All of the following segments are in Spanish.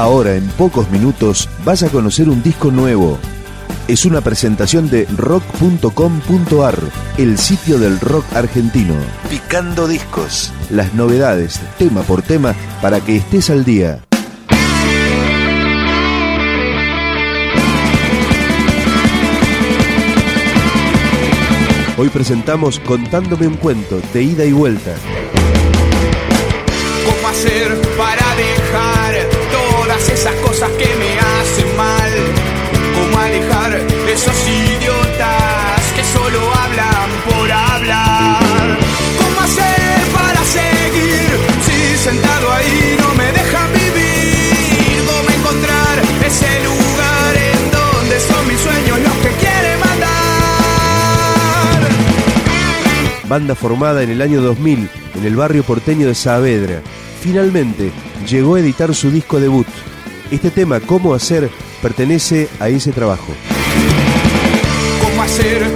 Ahora, en pocos minutos, vas a conocer un disco nuevo. Es una presentación de rock.com.ar, el sitio del rock argentino. Picando discos. Las novedades, tema por tema, para que estés al día. Hoy presentamos Contándome un cuento de ida y vuelta. ¿Cómo hacer para esas cosas que me hacen mal? ¿Cómo alejar esos idiotas que solo hablan por hablar? ¿Cómo hacer para seguir si sentado ahí no me dejan vivir? ¿Cómo encontrar ese lugar en donde son mis sueños los que quieren mandar? Banda formada en el año 2000 en el barrio porteño de Saavedra. Finalmente llegó a editar su disco debut. Este tema, ¿Cómo hacer?, pertenece a ese trabajo. ¿Cómo hacer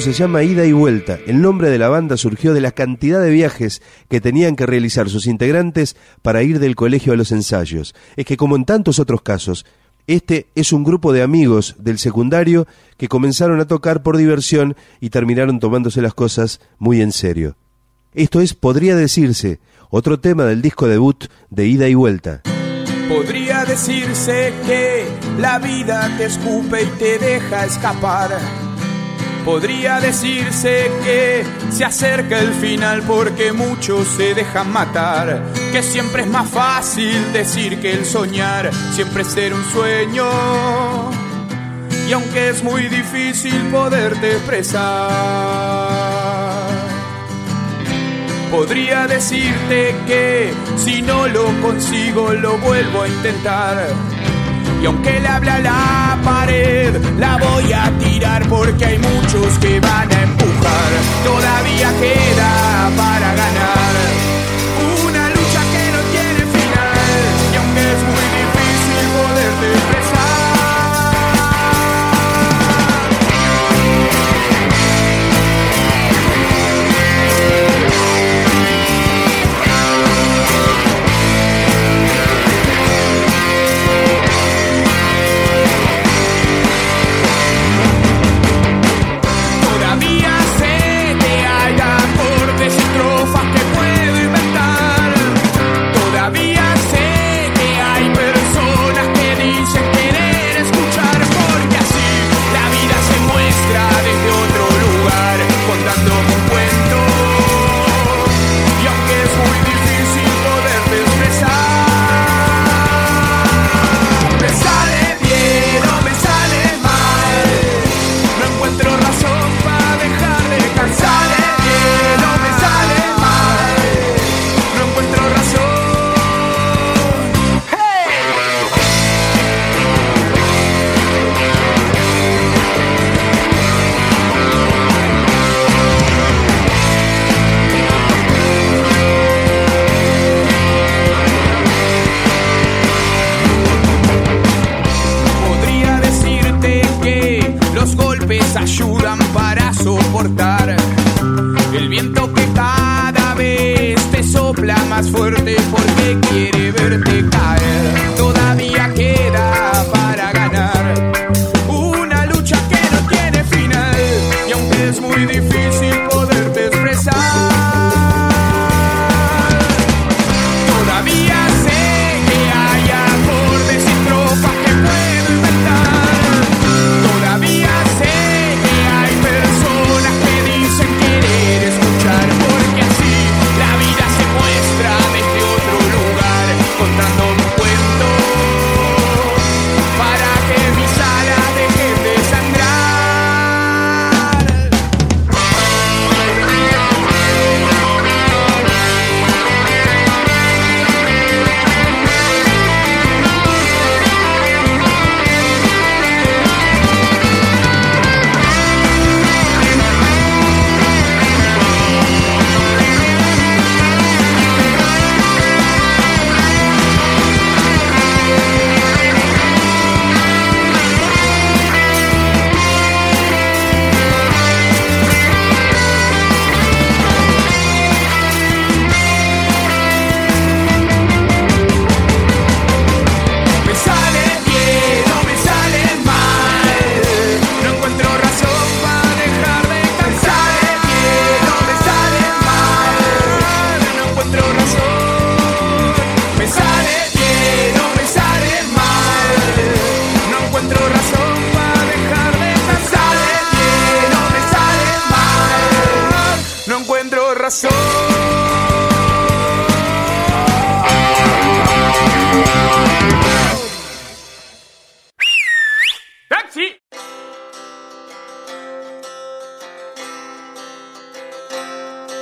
Se llama Ida y Vuelta. El nombre de la banda surgió de la cantidad de viajes que tenían que realizar sus integrantes para ir del colegio a los ensayos. Es que como en tantos otros casos, este es un grupo de amigos del secundario que comenzaron a tocar por diversión y terminaron tomándose las cosas muy en serio. Esto es, podría decirse, otro tema del disco debut de Ida y Vuelta. Podría decirse que la vida te escupe y te deja escapar. Podría decirse que se acerca el final porque muchos se dejan matar. Que siempre es más fácil decir que el soñar siempre ser un sueño. Y aunque es muy difícil poderte expresar. Podría decirte que si no lo consigo lo vuelvo a intentar. Y aunque le habla la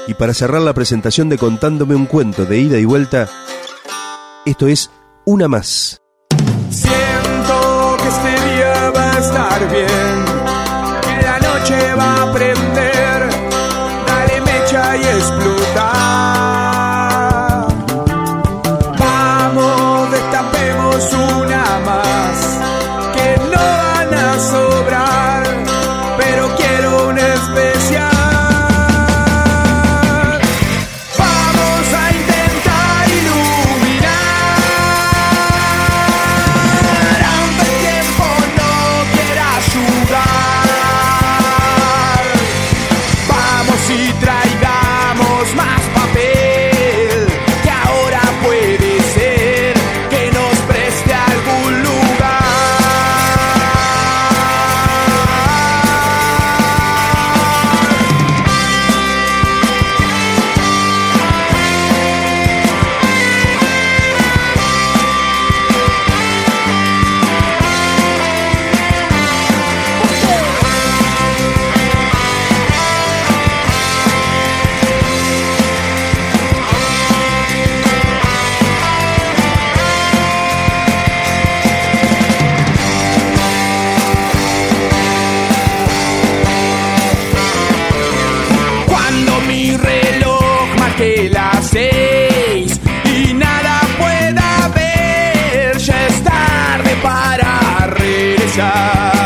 Y para cerrar la presentación de Contándome un cuento de ida y vuelta, esto es una más. Siento que este día va a estar bien, que la noche va a prender. time.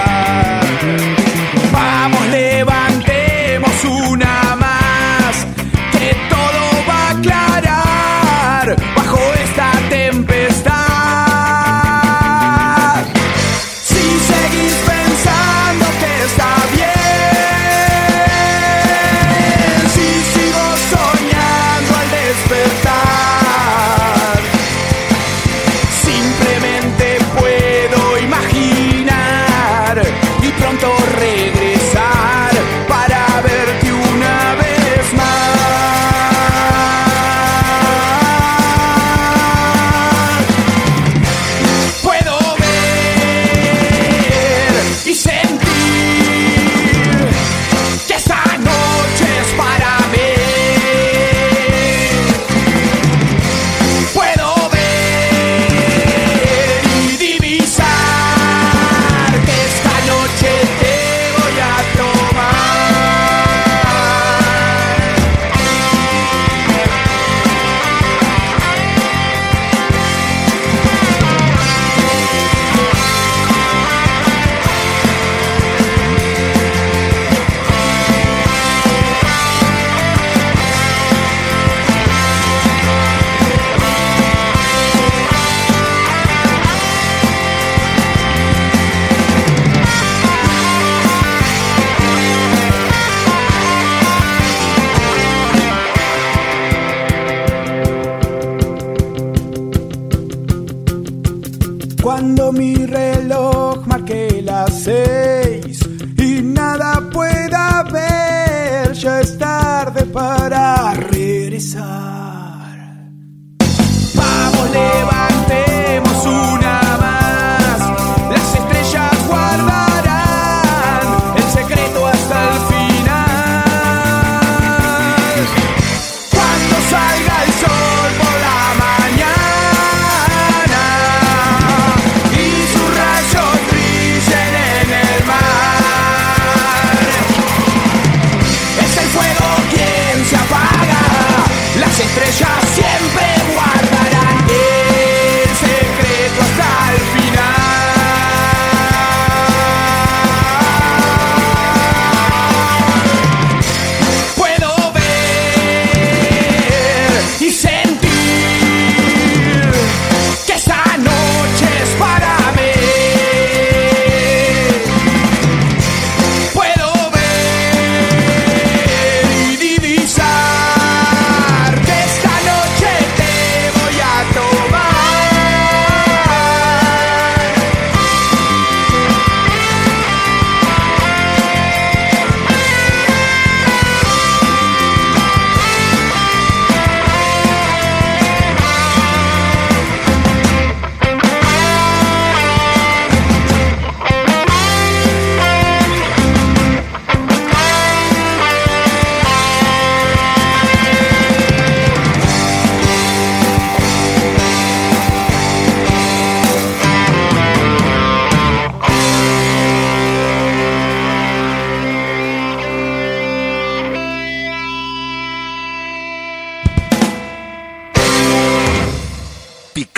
cuando mi reloj marque las seis.